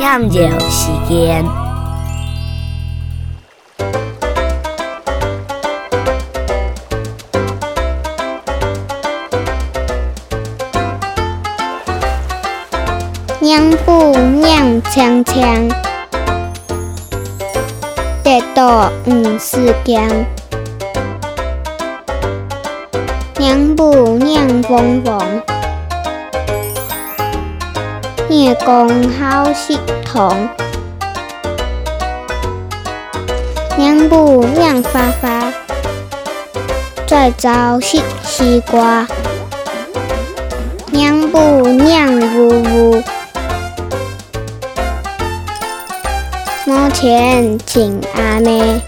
探究时间。娘布娘枪枪，得到五四江。娘布娘风风，叶公好系统。娘布娘发发，再找西西瓜。娘布娘呜呜。目前请阿妹。